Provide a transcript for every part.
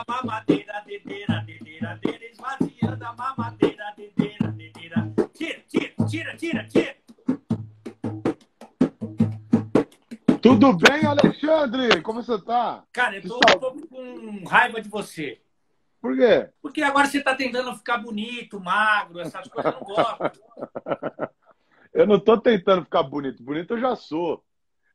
a mamadeira, dedeira, dedeira, dedeira, esvaziando a mamadeira, dedeira, dedeira. Tira, tira, tira, tira, tira. Tudo bem, Alexandre? Como você tá? Cara, eu tô pouco com raiva de você. Por quê? Porque agora você tá tentando ficar bonito, magro, essas coisas eu não gosto. Eu não tô tentando ficar bonito. Bonito eu já sou.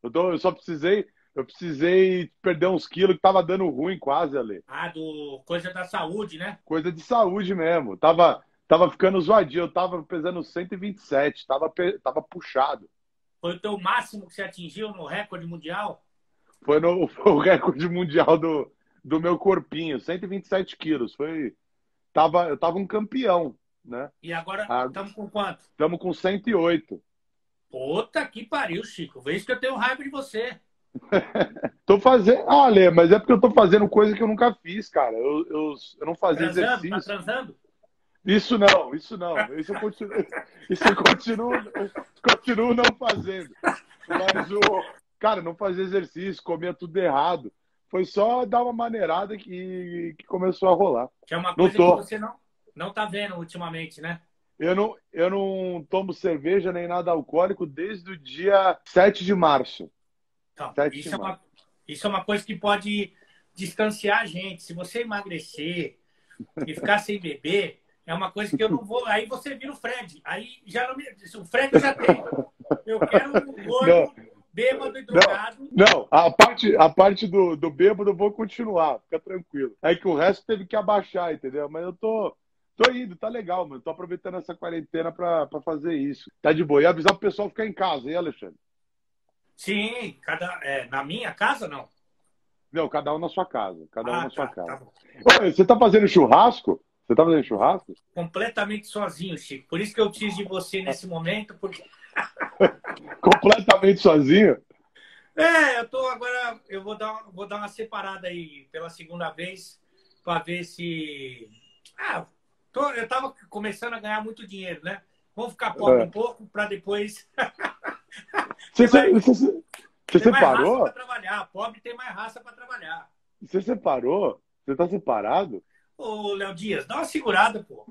Eu, tô- eu só precisei, eu precisei perder uns quilos que tava dando ruim quase, Ale. Ah, do coisa da saúde, né? Coisa de saúde mesmo. Tava, tava ficando zoadinho. Eu tava pesando 127. Tava, pe- tava puxado. Foi o teu máximo que você atingiu no recorde mundial? Foi, no, foi o recorde mundial do, do meu corpinho. 127 quilos. Foi, tava, eu tava um campeão, né? E agora Ah. estamos com quanto? Estamos com 108. Puta que pariu, Chico. Vê isso que eu tenho raiva de você. Tô fazendo. Ah, Lê, mas é porque eu tô fazendo coisa que eu nunca fiz, cara. Eu, eu, eu não fazia Transando? Tá exercício. transando? Isso não, isso não. Isso eu continuo, isso eu continuo, continuo não fazendo. Mas o. Cara, não fazia exercício, comia tudo errado. Foi só dar uma maneirada que, que começou a rolar. Que é uma Não coisa que você não, não tá vendo ultimamente, né? Eu não, eu não tomo cerveja nem nada alcoólico desde o dia 7 de março. Então, Sete isso, é uma, isso é uma coisa que pode distanciar a gente. Se você emagrecer e ficar sem beber, é uma coisa que eu não vou. Aí você vira o Fred. Aí já não me. O Fred já tem. Eu quero um gordo, bêbado e drogado. Não, a parte, a parte do, do bêbado eu vou continuar, fica tranquilo. É que o resto teve que abaixar, entendeu? Mas eu tô, tô indo, tá legal, mano. Tô aproveitando essa quarentena pra, pra fazer isso. Tá de boa. E avisar pro pessoal ficar em casa, hein, Alexandre? Sim, cada, é, na minha casa não. Não, cada um na sua casa. Cada um Ah, na sua tá, casa. tá. Ô, Você tá fazendo churrasco? Você tá fazendo churrasco? Completamente sozinho, Chico. Por isso que eu preciso de você nesse momento, porque Completamente sozinho? É, eu tô agora. Eu vou dar, vou dar uma separada aí pela segunda vez para ver se. Ah, tô, eu tava começando a ganhar muito dinheiro, né? Vamos ficar pobre É. um pouco para depois. Você, você, você, você raça separou? trabalhar. Pobre tem mais raça para trabalhar. Você separou? Você tá separado? Ô, Léo Dias, dá uma segurada, pô.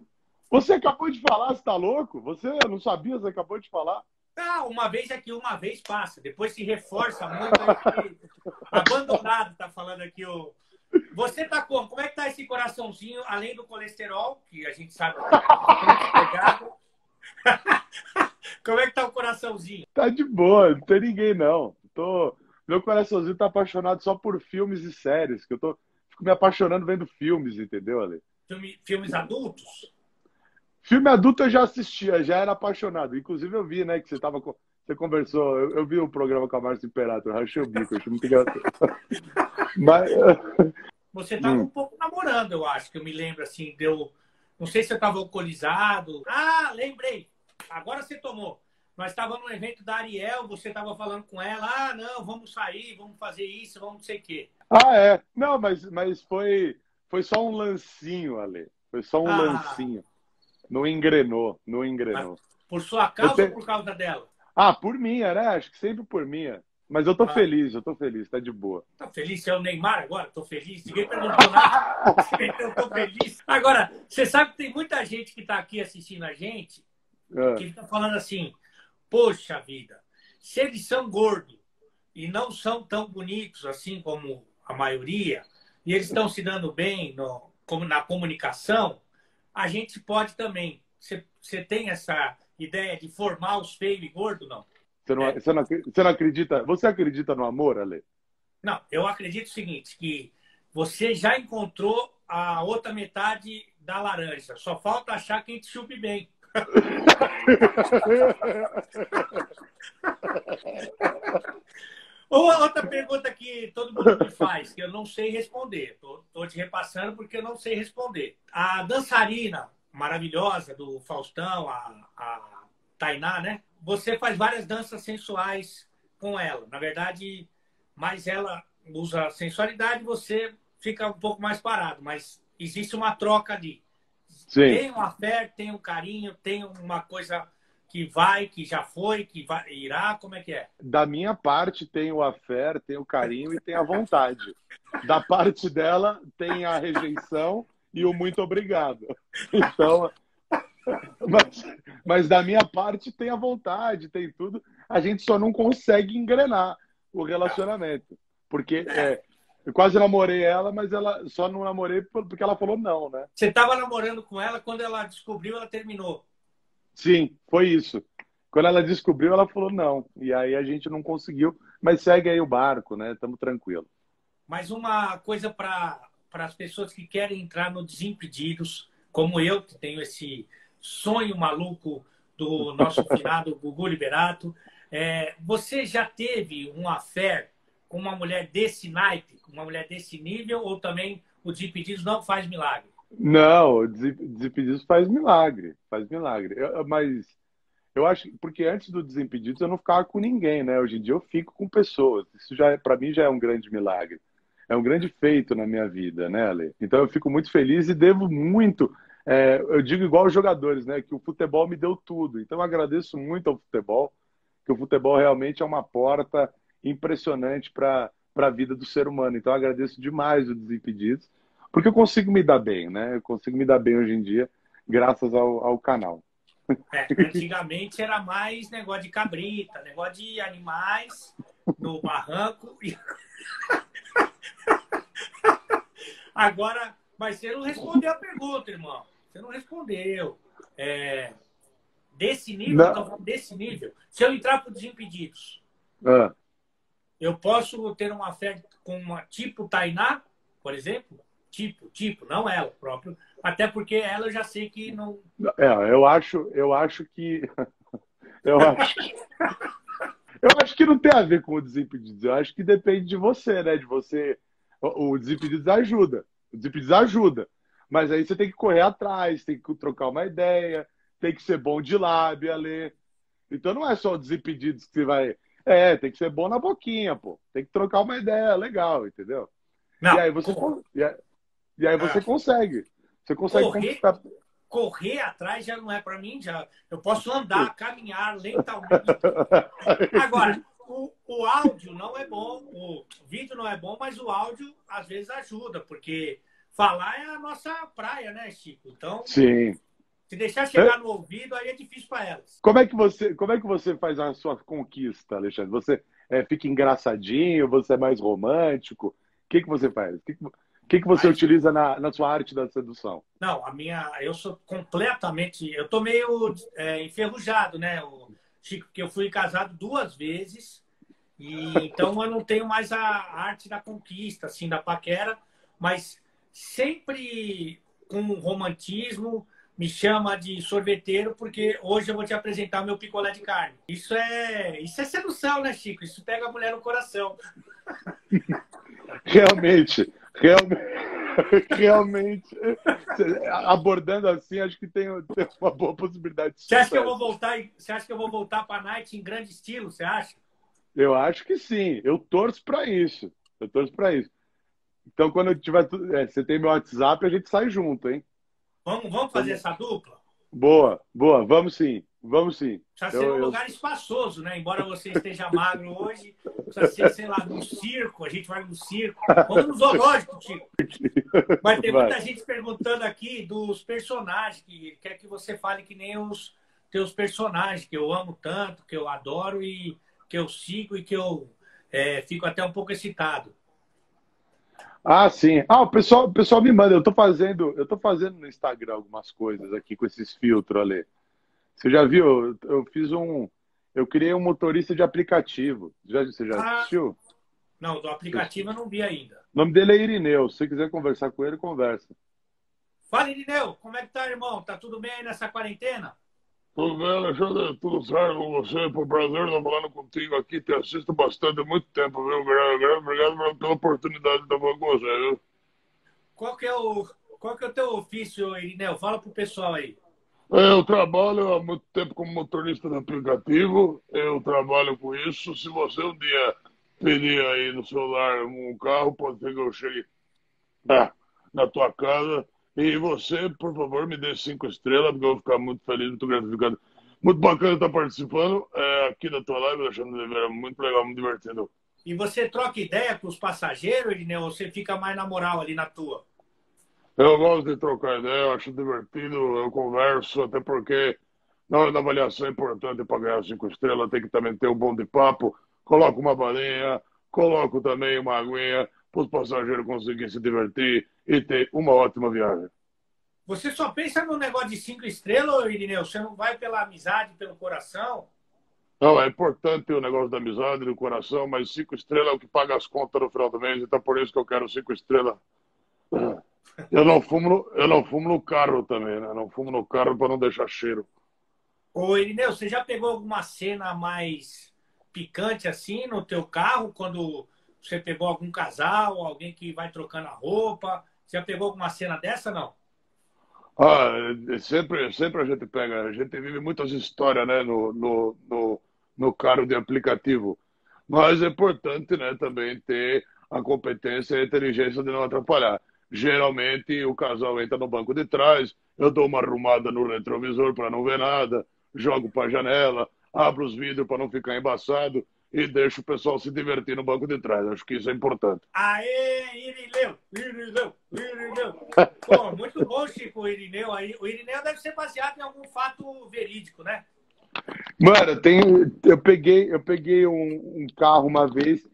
Você acabou de falar, você tá louco? Você não sabia, você acabou de falar. Ah, uma vez aqui, uma vez passa. Depois se reforça muito. aí que- Abandonado, tá falando aqui o. Você tá como? Como é que tá esse coraçãozinho, além do colesterol, que a gente sabe que tá pegado? Como é que tá o coraçãozinho? Tá de boa, não tem ninguém não. Tô... Meu coraçãozinho tá apaixonado só por filmes e séries, que eu tô fico me apaixonando vendo filmes, entendeu, Ale? Filme- filmes adultos? Filme adulto eu já assistia, já era apaixonado. Inclusive eu vi, né, que você tava com... você conversou, eu, eu vi o programa com a Márcia Imperator, eu rachei o bico, eu achei muito engraçado. Mas Você tava Hum. um pouco namorando, eu acho, que eu me lembro assim, deu. Não sei se eu tava alcoolizado. Ah, lembrei. Agora você tomou. Nós estávamos no evento da Ariel, você estava falando com ela, ah, não, vamos sair, vamos fazer isso, vamos não sei o quê. Ah, é. Não, mas, mas foi, foi só um lancinho, Ale. Foi só um Ah. lancinho. Não engrenou, não engrenou. Por sua causa tenho- ou por causa dela? Ah, por minha, né? Acho que sempre por minha. Mas eu tô Ah. feliz, eu tô feliz, tá de boa. Tá feliz? Você é o Neymar agora? Tô feliz. Ninguém perguntou nada. Eu tô feliz. Agora, você sabe que tem muita gente que tá aqui assistindo a gente Ah. que falando assim: poxa vida, se eles são gordos e não são tão bonitos assim como a maioria, e eles estão se dando bem no, como na comunicação, a gente pode também. Você, tem essa ideia de formar os feios e gordos, não? Você não, É. você, não, você não acredita? Você acredita no amor, Ale? Não, eu acredito o seguinte, que você já encontrou a outra metade da laranja. Só falta achar quem te chupe bem. Outra pergunta que todo mundo me faz, que eu não sei responder. Tô te repassando porque eu não sei responder. A dançarina maravilhosa do Faustão, a, a Tainá, né? Você faz várias danças sensuais com ela. Na verdade, mais ela usa sensualidade, você fica um pouco mais parado. Mas existe uma troca ali. Sim. Tem um afeto, tem um carinho, tem uma coisa que vai, que já foi, que vai, irá? Como é que é? Da minha parte, tem o afé, tem o carinho e tem a vontade. Da parte dela, tem a rejeição e o muito obrigado. Então, mas, mas da minha parte, tem a vontade, tem tudo. A gente só não consegue engrenar o relacionamento. Porque é, eu quase namorei ela, mas ela só não namorei porque ela falou não, né? Você estava namorando com ela, quando ela descobriu, ela terminou. Sim, foi isso. Quando ela descobriu, ela falou não. E aí a gente não conseguiu, mas segue aí o barco, né? Estamos tranquilos. Mais uma coisa para as pessoas que querem entrar no Desimpedidos, como eu, que tenho esse sonho maluco do nosso finado Gugu Liberato. É, você já teve um affair com uma mulher desse naipe, uma mulher desse nível, ou também o Desimpedidos não faz milagre? Não, o Desimpedidos faz milagre, faz milagre. Eu, mas eu acho porque antes do Desimpedidos eu não ficava com ninguém, né? Hoje em dia eu fico com pessoas. Isso já é, para mim já é um grande milagre. É um grande feito na minha vida, né, Ale? Então eu fico muito feliz e devo muito. É, eu digo igual os jogadores, né? Que o futebol me deu tudo. Então eu agradeço muito ao futebol, que o futebol realmente é uma porta impressionante para a vida do ser humano. Então eu agradeço demais o Desimpedidos porque eu consigo me dar bem, né? Eu consigo me dar bem hoje em dia, graças ao, ao canal. É, antigamente era mais negócio de cabrita, negócio de animais no barranco. Agora, mas você não respondeu a pergunta, irmão. Você não respondeu. É, desse nível, então, desse nível, se eu entrar para Desimpedidos, ah. Eu posso ter uma fé com uma tipo Tainá, por exemplo? tipo, tipo, não ela próprio, até porque ela eu já sei que não. É, eu acho, eu acho que eu acho eu acho que não tem a ver com o desimpedidos. Eu acho que depende de você, né? De você, o desimpedidos ajuda, o desimpedidos ajuda, mas aí você tem que correr atrás, tem que trocar uma ideia, tem que ser bom de lábia, ler. Então não é só o desimpedidos que você vai. É, tem que ser bom na boquinha, pô. Tem que trocar uma ideia legal, entendeu? Não, e aí você. E aí você é. consegue. Você consegue correr, conquistar. Correr atrás já não é para mim, já. Eu posso andar, caminhar lentamente. Agora, o, o áudio não é bom, o vídeo não é bom, mas o áudio às vezes ajuda, porque falar é a nossa praia, né, Chico? Então, Sim. Se deixar chegar é. no ouvido, aí é difícil para elas. Como é que você, como é que você faz a sua conquista, Alexandre? Você é, fica engraçadinho? Você é mais romântico? O que, que você faz? Que que... O que, que você Mas, utiliza na, na sua arte da sedução? Não, a minha. Eu sou completamente. Eu tô meio é, enferrujado, né, o Chico? Porque eu fui casado duas vezes. E, então eu não tenho mais a arte da conquista, assim, da paquera, mas sempre com romantismo, me chama de sorveteiro, porque hoje eu vou te apresentar meu picolé de carne. Isso é, isso é sedução, né, Chico? Isso pega a mulher no coração. Realmente. Realmente, realmente abordando assim, acho que tem, tem, uma boa possibilidade. Você acha que eu vou voltar? Você acha que eu vou voltar para a Night em grande estilo? Você acha? Eu acho que sim. Eu torço para isso. Eu torço para isso. Então, quando eu tiver, é, você tem meu WhatsApp, a gente sai junto, hein? Vamos, vamos fazer essa dupla? Boa, boa. Vamos sim. Vamos sim. Precisa ser um eu... lugar espaçoso, né? Embora você esteja magro hoje, precisa ser, sei lá, num circo. A gente vai no circo. Vamos no zoológico, Tico. Mas tem muita vai. gente perguntando aqui dos personagens, que quer que você fale que nem os teus personagens, que eu amo tanto, que eu adoro e que eu sigo e que eu é, fico até um pouco excitado. Ah, sim. Ah, o pessoal, o pessoal me manda. Eu tô fazendo, eu tô fazendo no Instagram algumas coisas aqui com esses filtros ali. Você já viu? Eu fiz um. Eu criei um motorista de aplicativo. Já, você já ah, assistiu? Não, do aplicativo eu não vi ainda. O nome dele é Irineu. Se você quiser conversar com ele, conversa. Fala, Irineu. Como é que tá, irmão? Tá tudo bem aí nessa quarentena? Tudo bem, Alexandre? Tudo certo com você? Por prazer estar falando contigo aqui. Te assisto bastante há muito tempo, viu? Obrigado pela oportunidade de estar falando com você, viu? Qual que é o, qual que é o teu ofício, Irineu? Fala pro pessoal aí. Eu trabalho há muito tempo como motorista de aplicativo, eu trabalho com isso. Se você um dia pedir aí no celular um carro, pode ser que eu chegue na tua casa. E você, por favor, me dê cinco estrelas, porque eu vou ficar muito feliz, muito gratificado. Muito bacana estar participando é, aqui da tua live, Alexandre Oliveira. Muito legal, muito divertido. E você troca ideia com os passageiros, Irineu, ou você fica mais na moral ali na tua? Eu gosto de trocar ideia, eu acho divertido, eu converso, até porque na hora da avaliação é importante para ganhar cinco estrelas, tem que também ter um bom de papo. Coloco uma balinha, coloco também uma aguinha para os passageiros conseguirem se divertir e ter uma ótima viagem. Você só pensa no negócio de cinco estrelas, Irineu? Você não vai pela amizade, pelo coração? Não, é importante o negócio da amizade, do coração, mas cinco estrelas é o que paga as contas no final do mês, então por isso que eu quero cinco estrelas. Eu não fumo no, eu não fumo no carro também, né? Não fumo no carro para não deixar cheiro. Ô, Irineu, você já pegou alguma cena mais picante assim no teu carro, quando você pegou algum casal, alguém que vai trocando a roupa? Já pegou alguma cena dessa, não? Ah, sempre, sempre a gente pega, a gente vive muitas histórias, né, no, no, no, no carro de aplicativo. Mas é importante, né, também ter a competência e a inteligência de não atrapalhar. Geralmente o casal entra no banco de trás, eu dou uma arrumada no retrovisor para não ver nada, jogo para a janela, abro os vidros para não ficar embaçado e deixo o pessoal se divertir no banco de trás. Acho que isso é importante. Aê, Irineu! Irineu! Irineu! Pô, muito bom, Chico, o Irineu. O Irineu deve ser baseado em algum fato verídico, né? Mano, tem, eu peguei, eu peguei um, um carro uma vez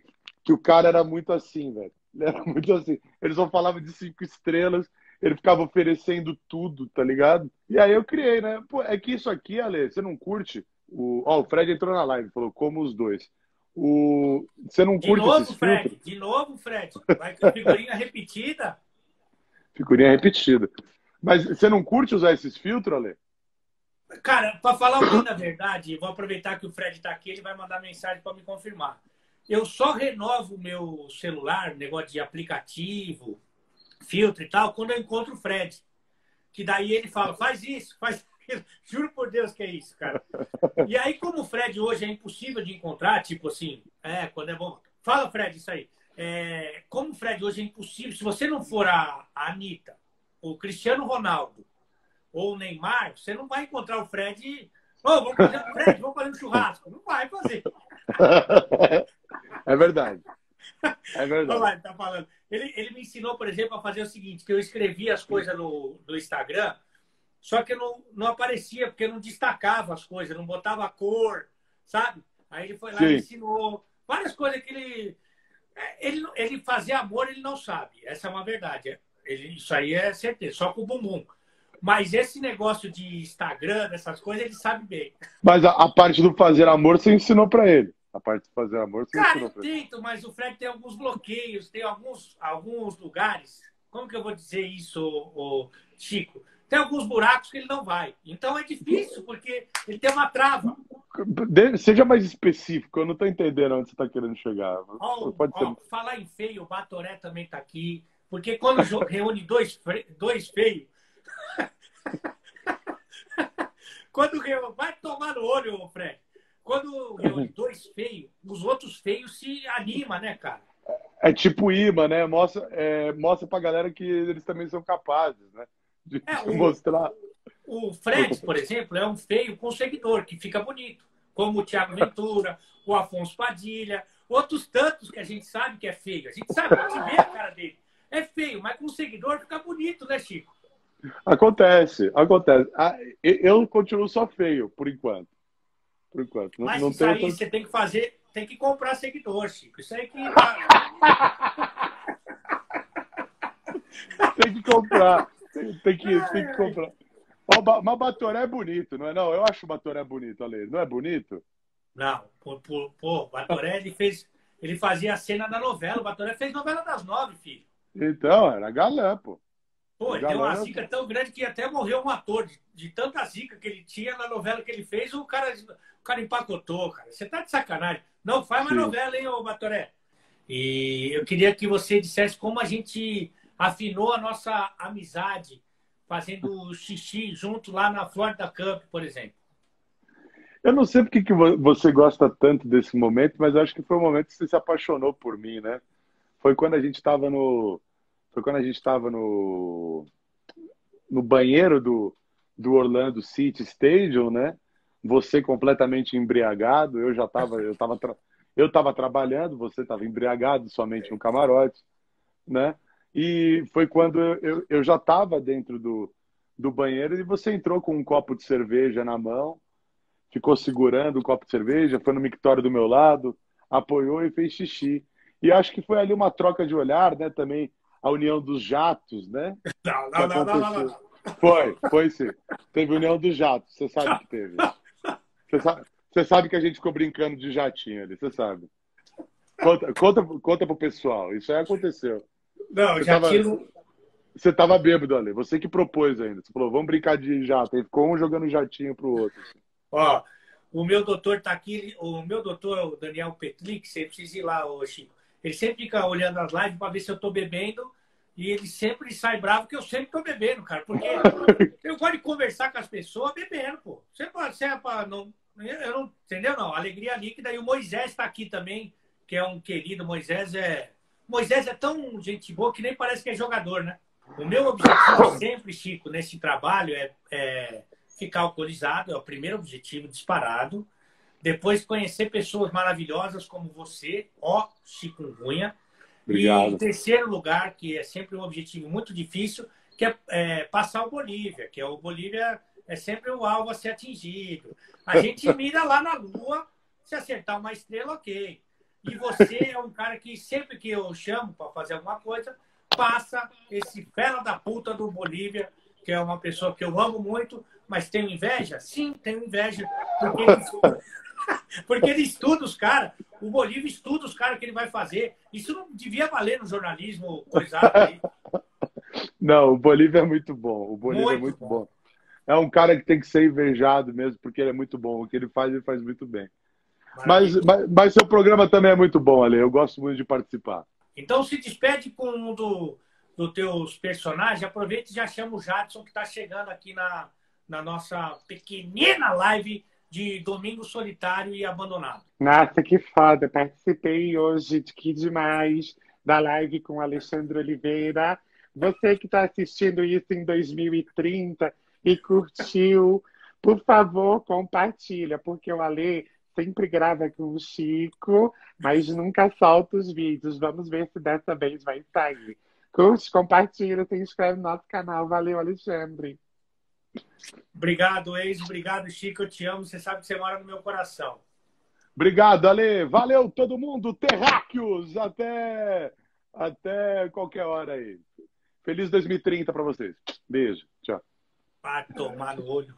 que o cara era muito assim, velho. Ele era muito assim. Ele só falava de cinco estrelas, ele ficava oferecendo tudo, tá ligado? E aí eu criei, né? Pô, é que isso aqui, Ale, você não curte? O, ó, o Fred entrou na live, falou como os dois. O... Você não curte De novo, esses Fred. filtros? De novo, Fred. Vai ter figurinha repetida. Figurinha repetida. Mas você não curte usar esses filtros, Ale? Cara, para falar bem da verdade, vou aproveitar que o Fred está aqui, ele vai mandar mensagem para me confirmar. Eu só renovo o meu celular, negócio de aplicativo, filtro e tal, quando eu encontro o Fred. Que daí ele fala, faz isso, faz aquilo. Juro por Deus que é isso, cara. E aí, como o Fred hoje é impossível de encontrar, tipo assim, é, quando é bom. Fala, Fred, isso aí. É, como o Fred hoje é impossível, se você não for a, a Anitta, o Cristiano Ronaldo ou o Neymar, você não vai encontrar o Fred. Ô, oh, vamos fazer um Fred, vamos fazer um churrasco. Não vai fazer. É verdade. É verdade. Lá, ele tá falando. Ele, ele me ensinou, por exemplo, a fazer o seguinte: que eu escrevia as coisas no, no Instagram, só que eu não, não aparecia, porque eu não destacava as coisas, não botava cor, sabe? Aí ele foi lá Sim. e ensinou várias coisas que ele. Ele, ele fazer amor, ele não sabe. Essa é uma verdade. Ele, isso aí é certeza, só com o bumbum. Mas esse negócio de Instagram, dessas coisas, ele sabe bem. Mas a, a parte do fazer amor você ensinou pra ele. A parte do fazer amor você Cara, ensinou eu pra ele. tento, mas o Fred tem alguns bloqueios, tem alguns, alguns lugares. Como que eu vou dizer isso, ô, Chico? Tem alguns buracos que ele não vai. Então é difícil, porque ele tem uma trava. Seja mais específico, eu não tô entendendo onde você tá querendo chegar. Ó, Pode ser. falar em feio, o Batoré também tá aqui. Porque quando reúne dois, fre- dois feios. quando reúne, vai tomar no olho, Fred. Quando reúne dois feios, os outros feios se animam, né, cara? É tipo imã, né? Mostra, é, mostra pra galera que eles também são capazes, né? De É, o- mostrar. O Fred, por exemplo, é um feio com seguidor, que fica bonito. Como o Thiago Ventura, o Afonso Padilha, outros tantos que a gente sabe que é feio. A gente sabe, a gente vê a cara dele. É feio, mas com seguidor fica bonito, né, Chico? Acontece, acontece. Ah, eu continuo só feio, por enquanto. Por enquanto. Não, Mas não isso aí tanto- você tem que fazer, tem que comprar seguidor, Chico. Isso aí que. Tem que comprar. Tem, que, tem que comprar. Mas o Batoré é bonito, não é? Não, eu acho o Batoré bonito, Ale. Não é bonito? Não, pô, pô, pô, o Batoré ele fez. Ele fazia a cena da novela. O Batoré fez novela das nove, filho. Então, era galã, pô. Pô, ele tem uma Galera- zica tão grande que até morreu um ator de, de tanta zica que ele tinha na novela que ele fez, o cara, o cara empacotou, cara. Você tá de sacanagem. Não, faz mais Sim. novela, hein, ô Batoré? E eu queria que você dissesse como a gente afinou a nossa amizade fazendo xixi junto lá na Florida Cup, por exemplo. Eu não sei porque que vo- você gosta tanto desse momento, mas acho que foi o momento que você se apaixonou por mim, né? Foi quando a gente estava no. Foi quando a gente estava no. No banheiro do, do Orlando City Stadium, né? você completamente embriagado, eu já estava eu tava tra... eu trabalhando, você estava embriagado somente no camarote, né? E foi quando eu, eu já estava dentro do, do banheiro e você entrou com um copo de cerveja na mão, ficou segurando o copo de cerveja, foi no mictório do meu lado, apoiou e fez xixi. E acho que foi ali uma troca de olhar, né? Também a união dos jatos, né? Não, não, não, não, não, não. Foi, foi sim. Teve união dos jatos, você sabe que teve. Você sabe, você sabe que a gente ficou brincando de jatinho ali, você sabe. Conta, conta, conta pro pessoal, isso aí aconteceu. Não, Você jatinho. tava- Você tava bêbado ali, você que propôs ainda. Você falou, vamos brincar de jato. Aí ficou um jogando jatinho pro outro. assim. Ó, o meu doutor tá aqui, o meu doutor, o Daniel Petlik, você precisa ir lá, ô Chico. Ele sempre fica olhando as lives para ver se eu tô bebendo e ele sempre sai bravo que eu sempre tô bebendo, cara. Porque eu gosto de conversar com as pessoas bebendo, pô. Você pode ser para não, eu não, entendeu não? Alegria líquida e o Moisés está aqui também, que é um querido. Moisés é, Moisés é tão gente boa que nem parece que é jogador, né? O meu objetivo sempre, Chico, nesse trabalho é, é ficar alcoolizado, é o primeiro objetivo disparado. Depois conhecer pessoas maravilhosas como você, ó Chikungunya. E Obrigado. em terceiro lugar, que é sempre um objetivo muito difícil, que é, é, passar o Bolívia, que é o Bolívia é sempre o alvo a ser atingido. A gente mira lá na Lua, se acertar uma estrela, ok. E você é um cara que sempre que eu chamo para fazer alguma coisa, passa esse fela da puta do Bolívia, que é uma pessoa que eu amo muito, mas tenho inveja? Sim, tenho inveja. Porque ele, porque ele estuda os caras. O Bolívia estuda os caras que ele vai fazer. Isso não devia valer no jornalismo coisado aí. Não, o Bolívia é muito bom. O Bolívia é Muito muito bom. bom. É um cara que tem que ser invejado mesmo, porque ele é muito bom. O que ele faz, ele faz muito bem. Mas, mas, mas seu programa também é muito bom, Ale. Eu gosto muito de participar. Então se despede com um do, dos teus personagens. Aproveita e já chama o Jadson, que está chegando aqui na, na nossa pequenina live de Domingo Solitário e Abandonado. Nossa, que foda! Participei hoje, que demais, da live com o Alexandre Oliveira. Você que está assistindo isso em 2030 e curtiu, por favor, compartilha, porque o Ale sempre grava com o Chico, mas nunca solta os vídeos. Vamos ver se dessa vez vai sair. Curte, compartilha, se inscreve no nosso canal. Valeu, Alexandre. Obrigado, ex. Obrigado, Chico. Eu te amo. Você sabe que você mora no meu coração. Obrigado, Ale. Valeu todo mundo. Terráqueos. Até, até qualquer hora aí. Feliz 2030 para vocês. Beijo. Tchau. Vai tomar no olho.